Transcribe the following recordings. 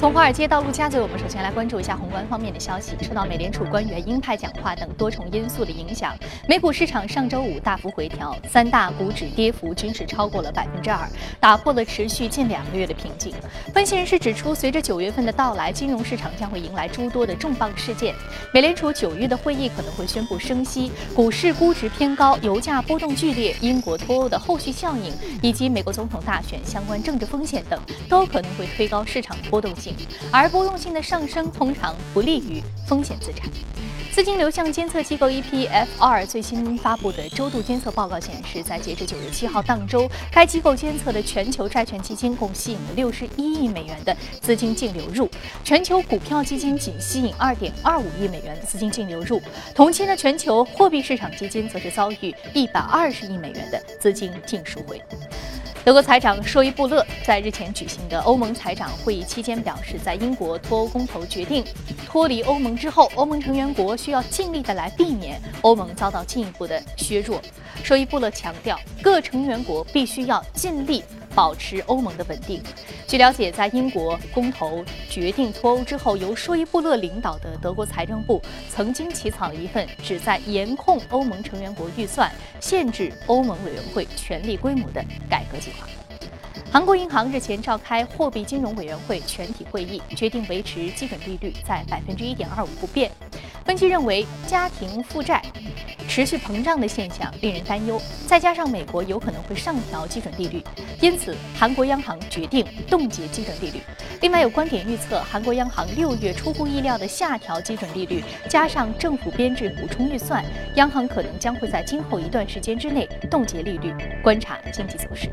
从华尔街到陆家嘴，我们首先来关注一下宏观方面的消息。受到美联储官员鹰派讲话等多重因素的影响，美股市场上周五大幅回调，三大股指跌幅均是超过了百分之二，打破了持续近两个月的平静。分析人士指出，随着九月份的到来，金融市场将会迎来诸多的重磅事件。美联储九月的会议可能会宣布升息，股市估值偏高，油价波动剧烈，英国脱欧的后续效应，以及美国总统大选相关政治风险等，都可能会推高市场波动性。而波动性的上升通常不利于风险资产。资金流向监测机构 EPFR 最新发布的周度监测报告显示，在截至九月七号当周，该机构监测的全球债券基金共吸引了六十一亿美元的资金净流入，全球股票基金仅吸引二点二五亿美元的资金净流入。同期呢，全球货币市场基金则是遭遇一百二十亿美元的资金净赎回。德国财长舒伊布勒在日前举行的欧盟财长会议期间表示，在英国脱欧公投决定脱离欧盟之后，欧盟成员国需要尽力的来避免欧盟遭到进一步的削弱。舒伊布勒强调，各成员国必须要尽力。保持欧盟的稳定。据了解，在英国公投决定脱欧之后，由说伊布勒领导的德国财政部曾经起草了一份旨在严控欧盟成员国预算、限制欧盟委员会权力规模的改革计划。韩国银行日前召开货币金融委员会全体会议，决定维持基准利率在百分之一点二五不变。分析认为，家庭负债持续膨胀的现象令人担忧，再加上美国有可能会上调基准利率，因此韩国央行决定冻结基准利率。另外，有观点预测，韩国央行六月出乎意料的下调基准利率，加上政府编制补充预算，央行可能将会在今后一段时间之内冻结利率，观察经济走势。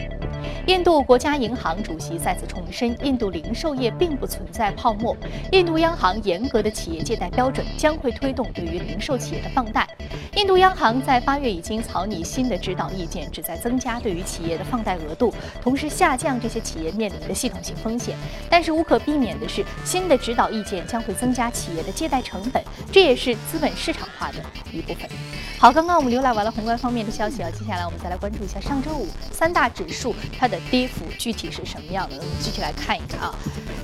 印度国家银行主席再次重申，印度零售业并不存在泡沫。印度央行严格的企业借贷标准将会推推动对于零售企业的放贷。印度央行在八月已经草拟新的指导意见，旨在增加对于企业的放贷额度，同时下降这些企业面临的系统性风险。但是无可避免的是，新的指导意见将会增加企业的借贷成本，这也是资本市场化的一部分。好，刚刚我们浏览完了宏观方面的消息啊，接下来我们再来关注一下上周五三大指数它的跌幅具体是什么样的？我们具体来看一看啊，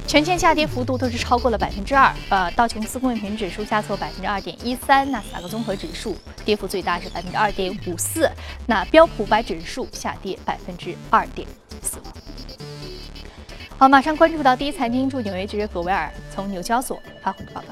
全线下跌幅度都是超过了百分之二。呃，道琼斯工业平指数下挫百分之二点一三，纳斯达克综合指数跌幅最大是百分之二点五四，那标普五百指数下跌百分之二点四五。好，马上关注到第一财经驻纽约记者葛维尔从纽交所发回的报道。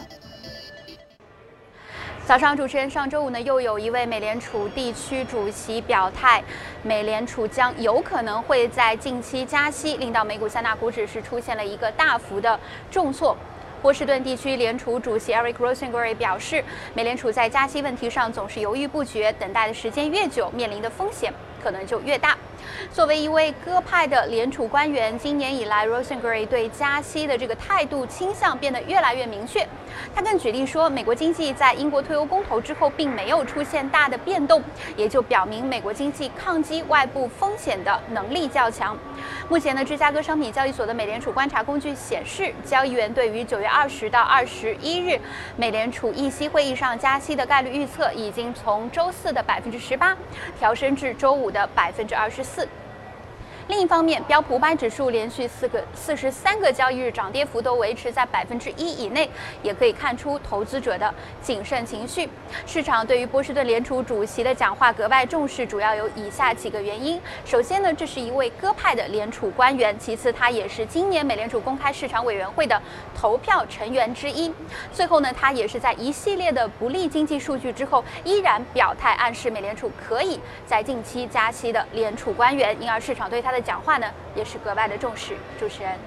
早上，主持人，上周五呢，又有一位美联储地区主席表态，美联储将有可能会在近期加息，令到美股三大股指是出现了一个大幅的重挫。波士顿地区联储主席 Eric Rosenberg 表示，美联储在加息问题上总是犹豫不决，等待的时间越久，面临的风险可能就越大。作为一位鸽派的联储官员，今年以来，Rosenberg 对加息的这个态度倾向变得越来越明确。他更举例说，美国经济在英国退欧公投之后并没有出现大的变动，也就表明美国经济抗击外部风险的能力较强。目前呢，芝加哥商品交易所的美联储观察工具显示，交易员对于九月二十到二十一日美联储议息会议上加息的概率预测，已经从周四的百分之十八调升至周五的百分之二十四。另一方面，标普五百指数连续四个四十三个交易日涨跌幅都维持在百分之一以内，也可以看出投资者的谨慎情绪。市场对于波士顿联储主席的讲话格外重视，主要有以下几个原因。首先呢，这是一位鸽派的联储官员；其次，他也是今年美联储公开市场委员会的投票成员之一；最后呢，他也是在一系列的不利经济数据之后，依然表态暗示美联储可以在近期加息的联储官员，因而市场对他的。讲话呢也是格外的重视。主持人，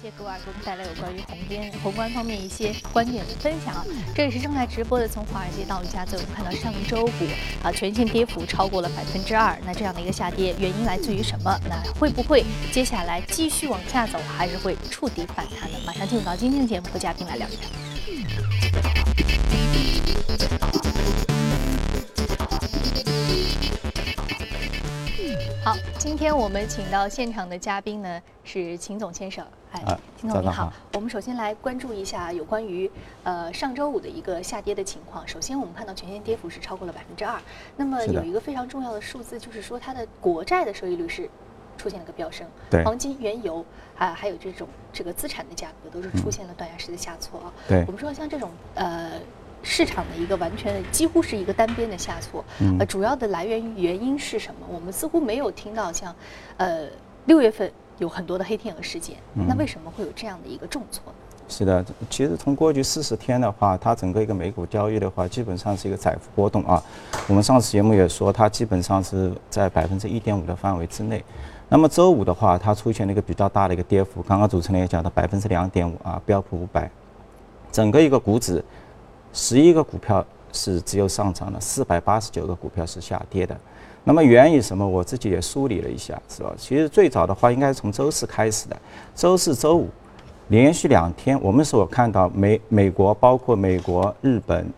谢谢格瓦给我们带来有关于宏边宏观方面一些观点的分享啊。这里是正在直播的，从华尔街到陆家嘴，我们看到上周股啊全线跌幅超过了百分之二。那这样的一个下跌原因来自于什么？那会不会接下来继续往下走，还是会触底反弹呢？马上进入到今天的节目，和嘉宾来聊一聊。好，今天我们请到现场的嘉宾呢是秦总先生。哎，秦总你好。我们首先来关注一下有关于呃上周五的一个下跌的情况。首先，我们看到全线跌幅是超过了百分之二。那么有一个非常重要的数字，就是说它的国债的收益率是。出现了个飙升，对黄金、原油啊，还有这种这个资产的价格都是出现了断崖式的下挫啊。对我们说像这种呃市场的一个完全的几乎是一个单边的下挫，嗯呃，主要的来源于原因是什么？我们似乎没有听到像呃六月份有很多的黑天鹅事件，嗯那为什么会有这样的一个重挫呢？是的，其实从过去四十天的话，它整个一个美股交易的话，基本上是一个窄幅波动啊。我们上次节目也说，它基本上是在百分之一点五的范围之内。那么周五的话，它出现了一个比较大的一个跌幅，刚刚主持人也讲到百分之两点五啊，标普五百，整个一个股指，十一个股票是只有上涨的，四百八十九个股票是下跌的。那么源于什么？我自己也梳理了一下，是吧？其实最早的话应该是从周四开始的，周四周五连续两天，我们所看到美美国包括美国、日本、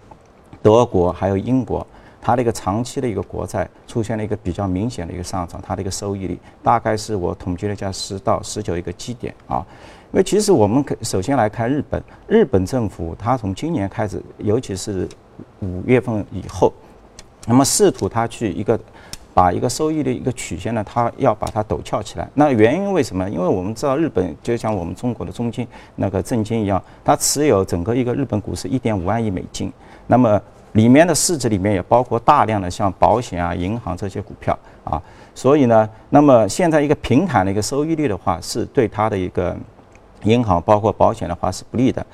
德国还有英国，它的一个长期的一个国债出现了一个比较明显的一个上涨，它的一个收益率大概是我统计了一下十到十九一个基点啊。因为其实我们可首先来看日本，日本政府它从今年开始，尤其是五月份以后，那么试图它去一个把一个收益的一个曲线呢，它要把它陡峭起来。那原因为什么？因为我们知道日本就像我们中国的中金那个证金一样，它持有整个一个日本股市一点五万亿美金，那么里面的市值里面也包括大量的像保险啊、银行这些股票啊。所以呢，那么现在一个平坦的一个收益率的话，是对它的一个银行包括保险的话是不利的。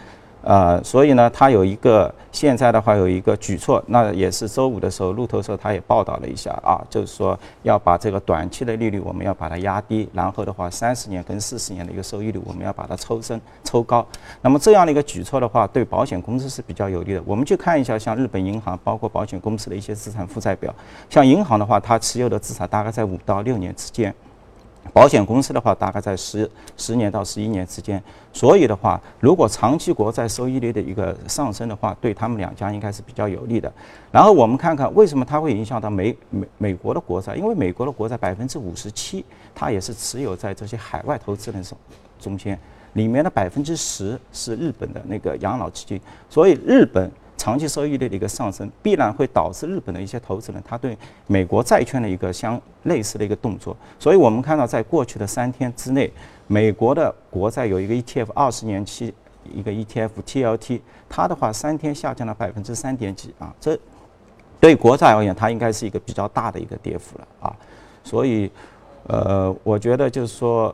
呃，所以呢，它有一个现在的话有一个举措，那也是周五的时候，路透社它也报道了一下啊，就是说要把这个短期的利率我们要把它压低，然后的话，三十年跟四十年的一个收益率我们要把它抽升、抽高。那么这样的一个举措的话，对保险公司是比较有利的。我们去看一下，像日本银行包括保险公司的一些资产负债表，像银行的话，它持有的资产大概在五到六年之间。保险公司的话，大概在十十年到十一年之间。所以的话，如果长期国债收益率的一个上升的话，对他们两家应该是比较有利的。然后我们看看为什么它会影响到美美美国的国债，因为美国的国债百分之五十七，它也是持有在这些海外投资人手中间，里面的百分之十是日本的那个养老基金，所以日本。长期收益率的一个上升，必然会导致日本的一些投资人他对美国债券的一个相类似的一个动作。所以我们看到，在过去的三天之内，美国的国债有一个 ETF 二十年期一个 ETF TLT，它的话三天下降了百分之三点几啊，这对国债而言，它应该是一个比较大的一个跌幅了啊。所以，呃，我觉得就是说，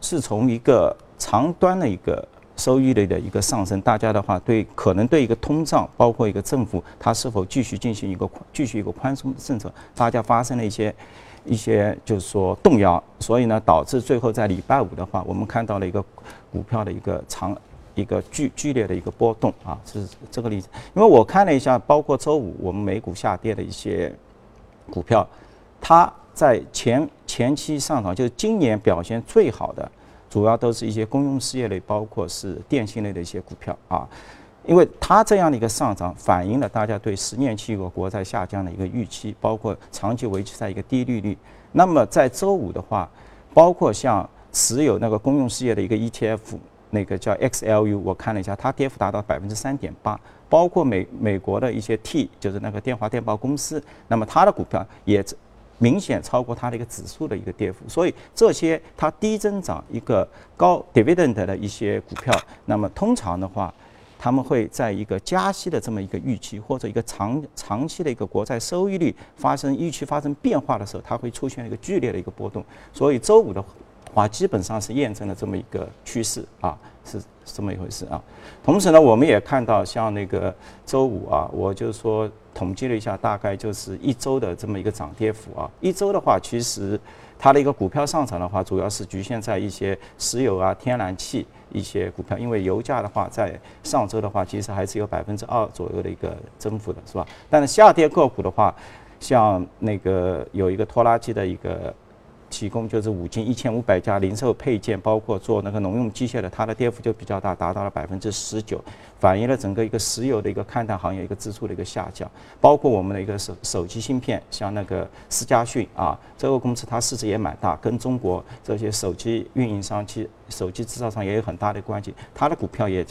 是从一个长端的一个。收益率的一个上升，大家的话对可能对一个通胀，包括一个政府它是否继续进行一个继续一个宽松的政策，大家发生了一些一些就是说动摇，所以呢导致最后在礼拜五的话，我们看到了一个股票的一个长一个剧剧烈的一个波动啊，是这个例子。因为我看了一下，包括周五我们美股下跌的一些股票，它在前前期上涨，就是今年表现最好的。主要都是一些公用事业类，包括是电信类的一些股票啊，因为它这样的一个上涨，反映了大家对十年期一个国债下降的一个预期，包括长期维持在一个低利率。那么在周五的话，包括像持有那个公用事业的一个 ETF，那个叫 XLU，我看了一下，它跌幅达到百分之三点八。包括美美国的一些 T，就是那个电话电报公司，那么它的股票也。明显超过它的一个指数的一个跌幅，所以这些它低增长、一个高 dividend 的一些股票，那么通常的话，他们会在一个加息的这么一个预期，或者一个长长期的一个国债收益率发生预期发生变化的时候，它会出现一个剧烈的一个波动。所以周五的话，基本上是验证了这么一个趋势啊，是这么一回事啊。同时呢，我们也看到像那个周五啊，我就说。统计了一下，大概就是一周的这么一个涨跌幅啊。一周的话，其实它的一个股票上涨的话，主要是局限在一些石油啊、天然气一些股票，因为油价的话，在上周的话，其实还是有百分之二左右的一个增幅的，是吧？但是下跌个股的话，像那个有一个拖拉机的一个。提供就是五金一千五百家零售配件，包括做那个农用机械的，它的跌幅就比较大，达到了百分之十九，反映了整个一个石油的一个勘探行业一个支出的一个下降。包括我们的一个手手机芯片，像那个思佳讯啊，这个公司它市值也蛮大，跟中国这些手机运营商、其手机制造商也有很大的关系。它的股票也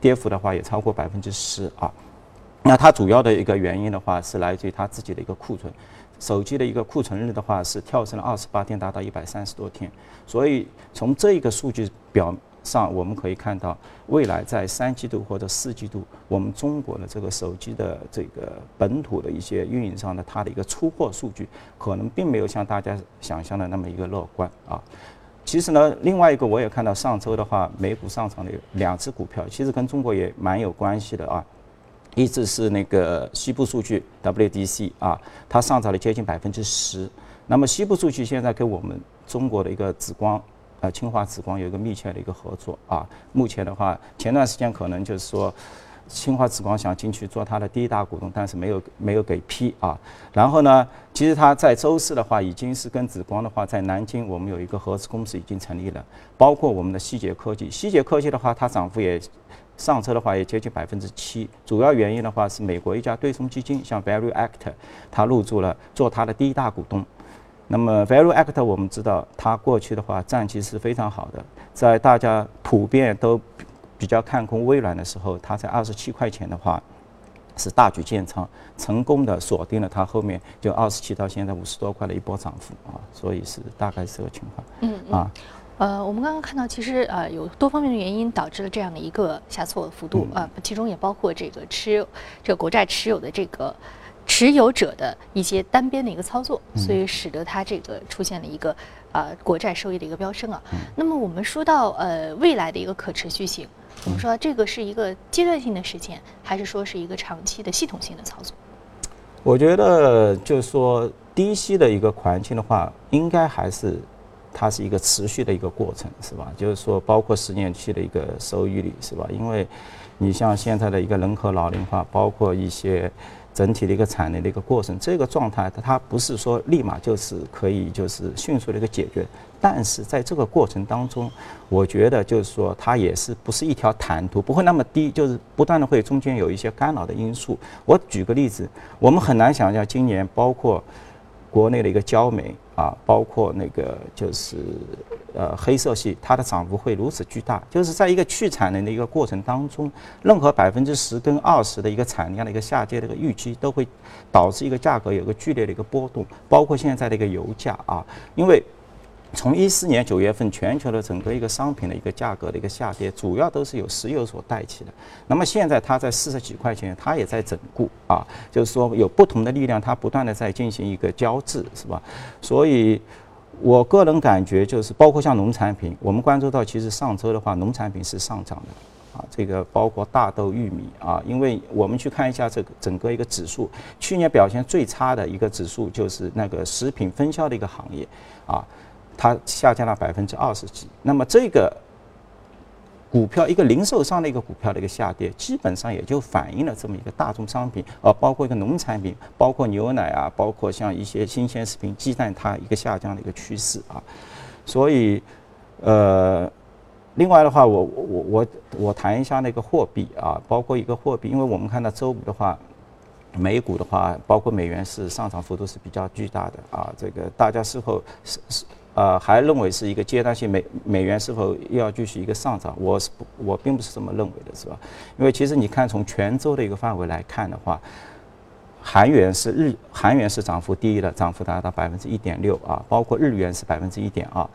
跌幅的话也超过百分之十啊。那它主要的一个原因的话是来自于它自己的一个库存。手机的一个库存日的话是跳升了二十八天，达到一百三十多天。所以从这一个数据表上，我们可以看到，未来在三季度或者四季度，我们中国的这个手机的这个本土的一些运营商的它的一个出货数据，可能并没有像大家想象的那么一个乐观啊。其实呢，另外一个我也看到上周的话，美股上涨的两只股票，其实跟中国也蛮有关系的啊。一直是那个西部数据 WDC 啊，它上涨了接近百分之十。那么西部数据现在跟我们中国的一个紫光，呃，清华紫光有一个密切的一个合作啊。目前的话，前段时间可能就是说，清华紫光想进去做它的第一大股东，但是没有没有给批啊。然后呢，其实它在周四的话，已经是跟紫光的话，在南京我们有一个合资公司已经成立了，包括我们的希捷科技。希捷科技的话，它涨幅也。上车的话也接近百分之七，主要原因的话是美国一家对冲基金，像 Value Act，它入驻了做它的第一大股东。那么 Value Act 我们知道，它过去的话战绩是非常好的，在大家普遍都比较看空微软的时候，它在二十七块钱的话是大举建仓，成功的锁定了它后面就二十七到现在五十多块的一波涨幅啊，所以是大概是这个情况。嗯啊。呃，我们刚刚看到，其实呃有多方面的原因导致了这样的一个下挫幅度啊，其中也包括这个持这个国债持有的这个持有者的一些单边的一个操作，所以使得它这个出现了一个呃国债收益的一个飙升啊。那么我们说到呃未来的一个可持续性，我们说这个是一个阶段性的事件，还是说是一个长期的系统性的操作？我觉得就是说低息的一个环境的话，应该还是。它是一个持续的一个过程，是吧？就是说，包括十年期的一个收益率，是吧？因为，你像现在的一个人口老龄化，包括一些整体的一个产能的一个过程，这个状态它不是说立马就是可以就是迅速的一个解决。但是在这个过程当中，我觉得就是说它也是不是一条坦途，不会那么低，就是不断的会中间有一些干扰的因素。我举个例子，我们很难想象今年包括。国内的一个焦煤啊，包括那个就是呃黑色系，它的涨幅会如此巨大，就是在一个去产能的一个过程当中，任何百分之十跟二十的一个产量的一个下跌的一个预期，都会导致一个价格有个剧烈的一个波动，包括现在的一个油价啊，因为。从一四年九月份，全球的整个一个商品的一个价格的一个下跌，主要都是由石油所带起的。那么现在它在四十几块钱，它也在整固啊，就是说有不同的力量，它不断的在进行一个交织，是吧？所以，我个人感觉就是，包括像农产品，我们关注到，其实上周的话，农产品是上涨的啊，这个包括大豆、玉米啊，因为我们去看一下这个整个一个指数，去年表现最差的一个指数就是那个食品分销的一个行业啊。它下降了百分之二十几，那么这个股票一个零售商的一个股票的一个下跌，基本上也就反映了这么一个大宗商品，呃，包括一个农产品，包括牛奶啊，包括像一些新鲜食品、鸡蛋，它一个下降的一个趋势啊。所以，呃，另外的话，我我我我谈一下那个货币啊，包括一个货币，因为我们看到周五的话，美股的话，包括美元是上涨幅度是比较巨大的啊，这个大家是否是是？呃，还认为是一个阶段性美美元是否要继续一个上涨？我是不，我并不是这么认为的，是吧？因为其实你看从全周的一个范围来看的话，韩元是日韩元是涨幅第一的，涨幅达到百分之一点六啊，包括日元是百分之一点二。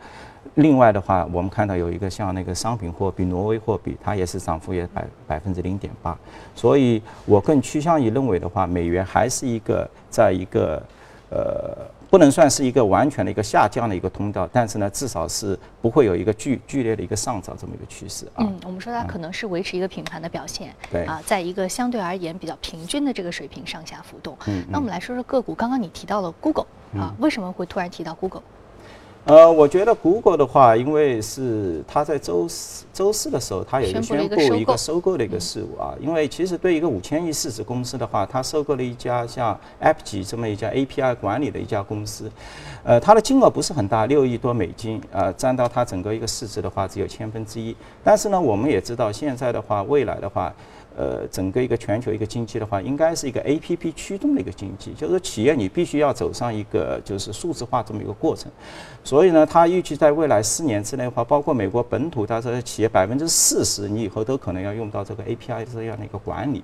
另外的话，我们看到有一个像那个商品货币挪威货币，它也是涨幅也百百分之零点八。所以我更趋向于认为的话，美元还是一个在一个呃。不能算是一个完全的一个下降的一个通道，但是呢，至少是不会有一个剧剧烈的一个上涨这么一个趋势啊。嗯，我们说它可能是维持一个平盘的表现，对啊，在一个相对而言比较平均的这个水平上下浮动。嗯，那我们来说说个股，刚刚你提到了 Google 啊，为什么会突然提到 Google？呃，我觉得 Google 的话，因为是它在周四周四的时候，它有一个宣布一个收购的一个事务啊。因为其实对一个五千亿市值公司的话，它收购了一家像 App 级这么一家 API 管理的一家公司，呃，它的金额不是很大，六亿多美金，呃，占到它整个一个市值的话只有千分之一。但是呢，我们也知道现在的话，未来的话。呃，整个一个全球一个经济的话，应该是一个 A P P 驱动的一个经济，就是企业你必须要走上一个就是数字化这么一个过程。所以呢，它预计在未来四年之内的话，包括美国本土它这企业百分之四十，你以后都可能要用到这个 A P I 这样的一个管理。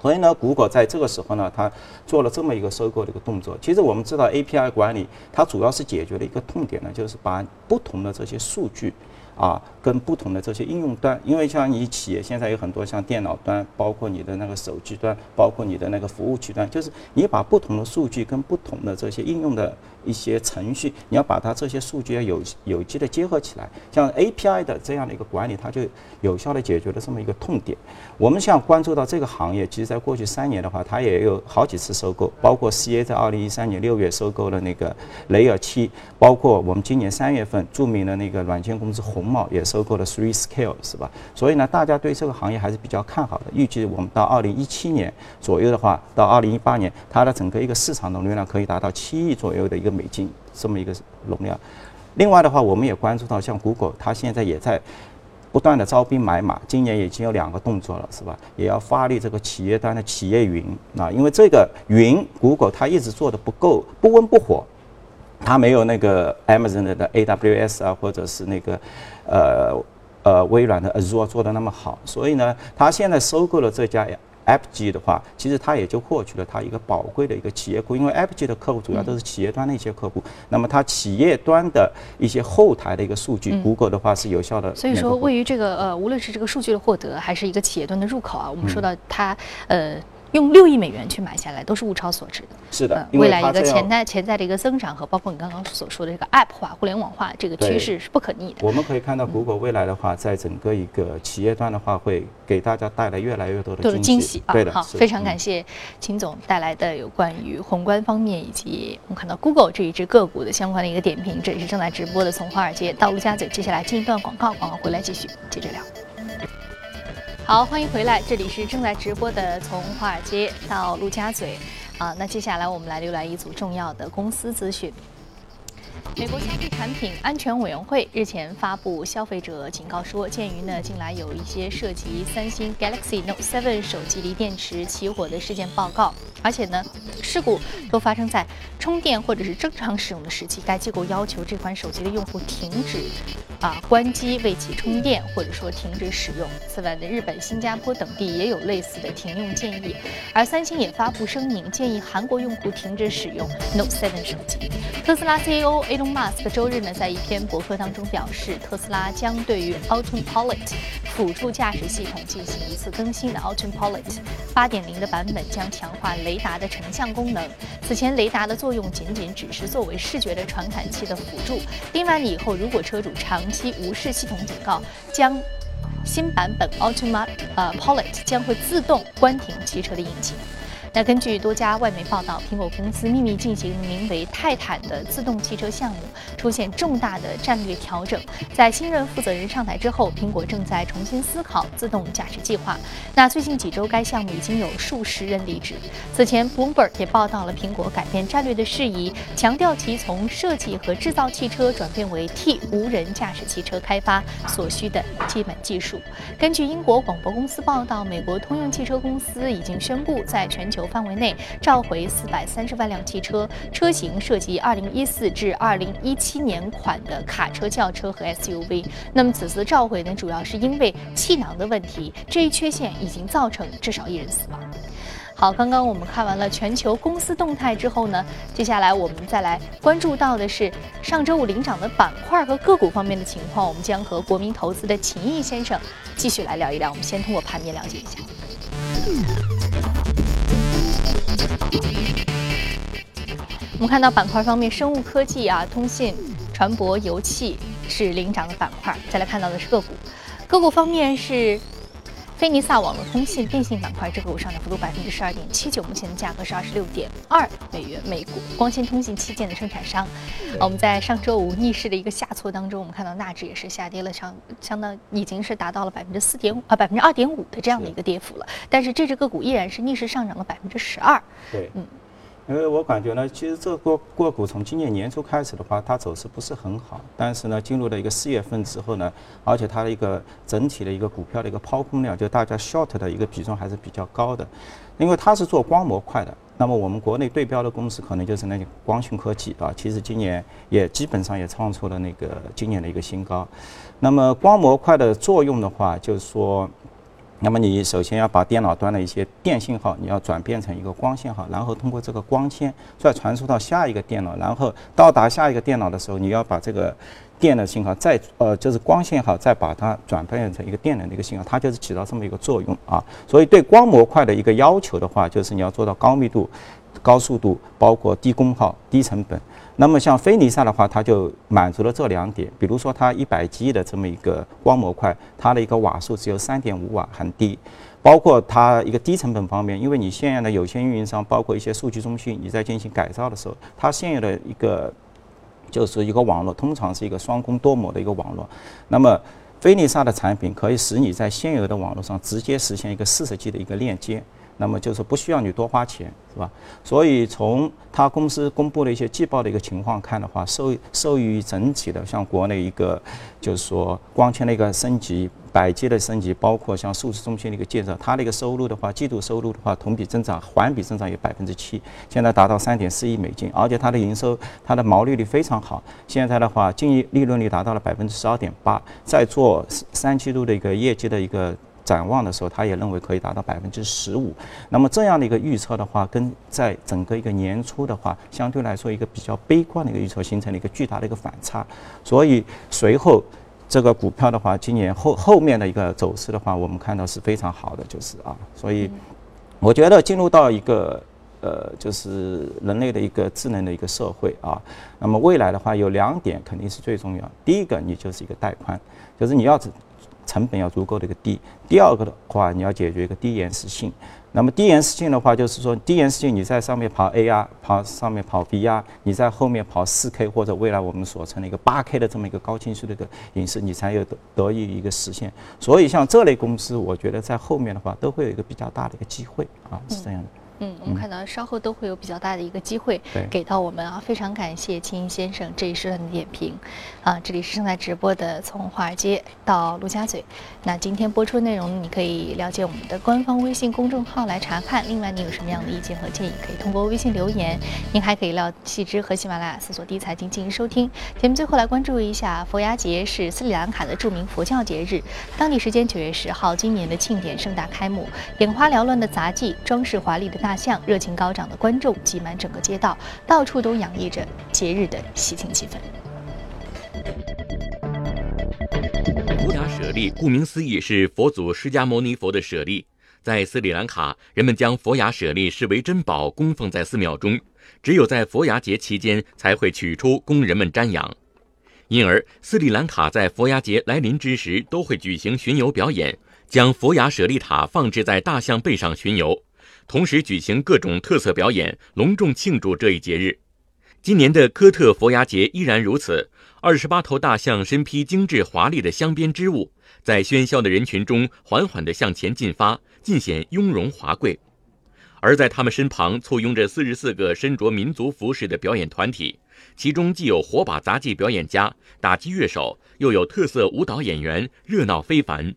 所以呢，谷歌在这个时候呢，它做了这么一个收购的一个动作。其实我们知道 API 管理，它主要是解决了一个痛点呢，就是把不同的这些数据。啊，跟不同的这些应用端，因为像你企业现在有很多像电脑端，包括你的那个手机端，包括你的那个服务器端，就是你把不同的数据跟不同的这些应用的一些程序，你要把它这些数据要有有机的结合起来。像 API 的这样的一个管理，它就有效的解决了这么一个痛点。我们想关注到这个行业，其实在过去三年的话，它也有好几次收购，包括 CA 在二零一三年六月收购了那个雷尔七，包括我们今年三月份著名的那个软件公司红。帽也收购了 Three Scale，是吧？所以呢，大家对这个行业还是比较看好的。预计我们到二零一七年左右的话，到二零一八年，它的整个一个市场容量可以达到七亿左右的一个美金这么一个容量。另外的话，我们也关注到，像 Google，它现在也在不断的招兵买马，今年已经有两个动作了，是吧？也要发力这个企业端的企业云啊，因为这个云，Google 它一直做的不够，不温不火。它没有那个 Amazon 的 AWS 啊，或者是那个，呃呃微软的 Azure 做的那么好，所以呢，它现在收购了这家 AppG 的话，其实它也就获取了它一个宝贵的一个企业库，因为 AppG 的客户主要都是企业端的一些客户，那么它企业端的一些后台的一个数据，Google 的话是有效的。所以说，位于这个呃，无论是这个数据的获得，还是一个企业端的入口啊，我们说到它呃。用六亿美元去买下来，都是物超所值的。是的，未来一个潜在潜在的一个增长和包括你刚刚所说的这个 App 化、互联网化这个趋势是不可逆的。我们可以看到，谷歌未来的话，在整个一个企业端的话，会给大家带来越来越多的惊喜。对的，好，非常感谢秦总带来的有关于宏观方面以及我们看到 Google 这一只个股的相关的一个点评。这也是正在直播的，从华尔街到陆家嘴。接下来进一段广告，广告回来继续接着聊。好，欢迎回来，这里是正在直播的，从华尔街到陆家嘴，啊，那接下来我们来浏览一组重要的公司资讯。美国消费产品安全委员会日前发布消费者警告说，鉴于呢近来有一些涉及三星 Galaxy Note 7手机锂电池起火的事件报告，而且呢事故都发生在充电或者是正常使用的时期，该机构要求这款手机的用户停止啊关机为其充电，或者说停止使用。此外呢，日本、新加坡等地也有类似的停用建议，而三星也发布声明，建议韩国用户停止使用 Note 7手机。特斯拉 CEO A 马斯克周日呢，在一篇博客当中表示，特斯拉将对于 Autopilot 辅助驾驶系统进行一次更新的 Autopilot 8.0的版本将强化雷达的成像功能。此前雷达的作用仅仅只是作为视觉的传感器的辅助。另外，以后如果车主长期无视系统警告，将新版本 Autopilot 将会自动关停汽车的引擎。那根据多家外媒报道，苹果公司秘密进行名为“泰坦”的自动汽车项目，出现重大的战略调整。在新任负责人上台之后，苹果正在重新思考自动驾驶计划。那最近几周，该项目已经有数十人离职。此前，Bloomberg 也报道了苹果改变战略的事宜，强调其从设计和制造汽车转变为替无人驾驶汽车开发所需的基本技术。根据英国广播公司报道，美国通用汽车公司已经宣布在全球。范围内召回四百三十万辆汽车，车型涉及二零一四至二零一七年款的卡车、轿车和 SUV。那么此次召回呢，主要是因为气囊的问题，这一缺陷已经造成至少一人死亡。好，刚刚我们看完了全球公司动态之后呢，接下来我们再来关注到的是上周五领涨的板块和个股方面的情况。我们将和国民投资的秦毅先生继续来聊一聊。我们先通过盘面了解一下。我们看到板块方面，生物科技啊、通信、船舶、油气是领涨的板块。再来看到的是个股，个股方面是菲尼萨网络通信电信板块，这个股上涨幅度百分之十二点七九，目前的价格是二十六点二美元每股。光纤通信器件的生产商，我们在上周五逆势的一个下挫当中，我们看到纳指也是下跌了，相相当已经是达到了百分之四点五啊百分之二点五的这样的一个跌幅了。但是这只个股依然是逆势上涨了百分之十二。对，嗯。因为我感觉呢，其实这个个股从今年年初开始的话，它走势不是很好。但是呢，进入了一个四月份之后呢，而且它的一个整体的一个股票的一个抛空量，就大家 short 的一个比重还是比较高的。因为它是做光模块的，那么我们国内对标的公司可能就是那个光讯科技啊，其实今年也基本上也创出了那个今年的一个新高。那么光模块的作用的话，就是说。那么你首先要把电脑端的一些电信号，你要转变成一个光信号，然后通过这个光纤再传输到下一个电脑，然后到达下一个电脑的时候，你要把这个电的信号再呃就是光信号再把它转变成一个电能的一个信号，它就是起到这么一个作用啊。所以对光模块的一个要求的话，就是你要做到高密度、高速度，包括低功耗、低成本。那么像飞尼萨的话，它就满足了这两点。比如说它一百 G 的这么一个光模块，它的一个瓦数只有三点五瓦，很低。包括它一个低成本方面，因为你现有的有线运营商，包括一些数据中心，你在进行改造的时候，它现有的一个就是一个网络，通常是一个双工多模的一个网络。那么飞尼萨的产品可以使你在现有的网络上直接实现一个四十 G 的一个链接。那么就是不需要你多花钱，是吧？所以从他公司公布的一些季报的一个情况看的话，受受益于整体的像国内一个就是说光纤的一个升级、百 G 的升级，包括像数字中心的一个建设，它的一个收入的话，季度收入的话，同比增长、环比增长有百分之七，现在达到三点四亿美金，而且它的营收、它的毛利率非常好，现在的话净利润率达到了百分之十二点八，在做三季度的一个业绩的一个。展望的时候，他也认为可以达到百分之十五。那么这样的一个预测的话，跟在整个一个年初的话，相对来说一个比较悲观的一个预测，形成了一个巨大的一个反差。所以随后这个股票的话，今年后后面的一个走势的话，我们看到是非常好的，就是啊，所以我觉得进入到一个呃，就是人类的一个智能的一个社会啊。那么未来的话，有两点肯定是最重要。第一个，你就是一个带宽，就是你要成本要足够的一个低。第二个的话，你要解决一个低延时性。那么低延时性的话，就是说低延时性，你在上面跑 AR，跑上面跑 VR，你在后面跑 4K 或者未来我们所称的一个 8K 的这么一个高清晰的一个影视，你才有得得以一个实现。所以像这类公司，我觉得在后面的话都会有一个比较大的一个机会啊，是这样的。我们看到稍后都会有比较大的一个机会给到我们啊，非常感谢秦先生这一时段的点评啊。这里是正在直播的，从华尔街到陆家嘴。那今天播出内容，你可以了解我们的官方微信公众号来查看。另外，你有什么样的意见和建议，可以通过微信留言。您还可以料细枝和喜马拉雅搜索“第一财经”进行收听。节目最后来关注一下，佛牙节是斯里兰卡的著名佛教节日，当地时间九月十号，今年的庆典盛大开幕，眼花缭乱的杂技，装饰华丽的。大象热情高涨的观众挤满整个街道，到处都洋溢着节日的喜庆气氛。佛牙舍利顾名思义是佛祖释迦牟尼佛的舍利，在斯里兰卡，人们将佛牙舍利视为珍宝，供奉在寺庙中，只有在佛牙节期间才会取出供人们瞻仰。因而，斯里兰卡在佛牙节来临之时都会举行巡游表演，将佛牙舍利塔放置在大象背上巡游。同时举行各种特色表演，隆重庆祝这一节日。今年的科特佛牙节依然如此，二十八头大象身披精致华丽的镶边织物，在喧嚣的人群中缓缓地向前进发，尽显雍容华贵。而在他们身旁簇拥着四十四个身着民族服饰的表演团体，其中既有火把杂技表演家、打击乐手，又有特色舞蹈演员，热闹非凡。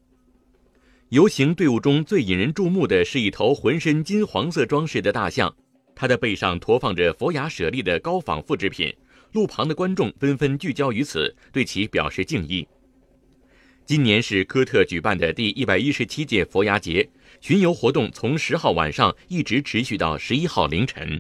游行队伍中最引人注目的是一头浑身金黄色装饰的大象，它的背上驮放着佛牙舍利的高仿复制品。路旁的观众纷纷聚焦于此，对其表示敬意。今年是科特举办的第一百一十七届佛牙节，巡游活动从十号晚上一直持续到十一号凌晨。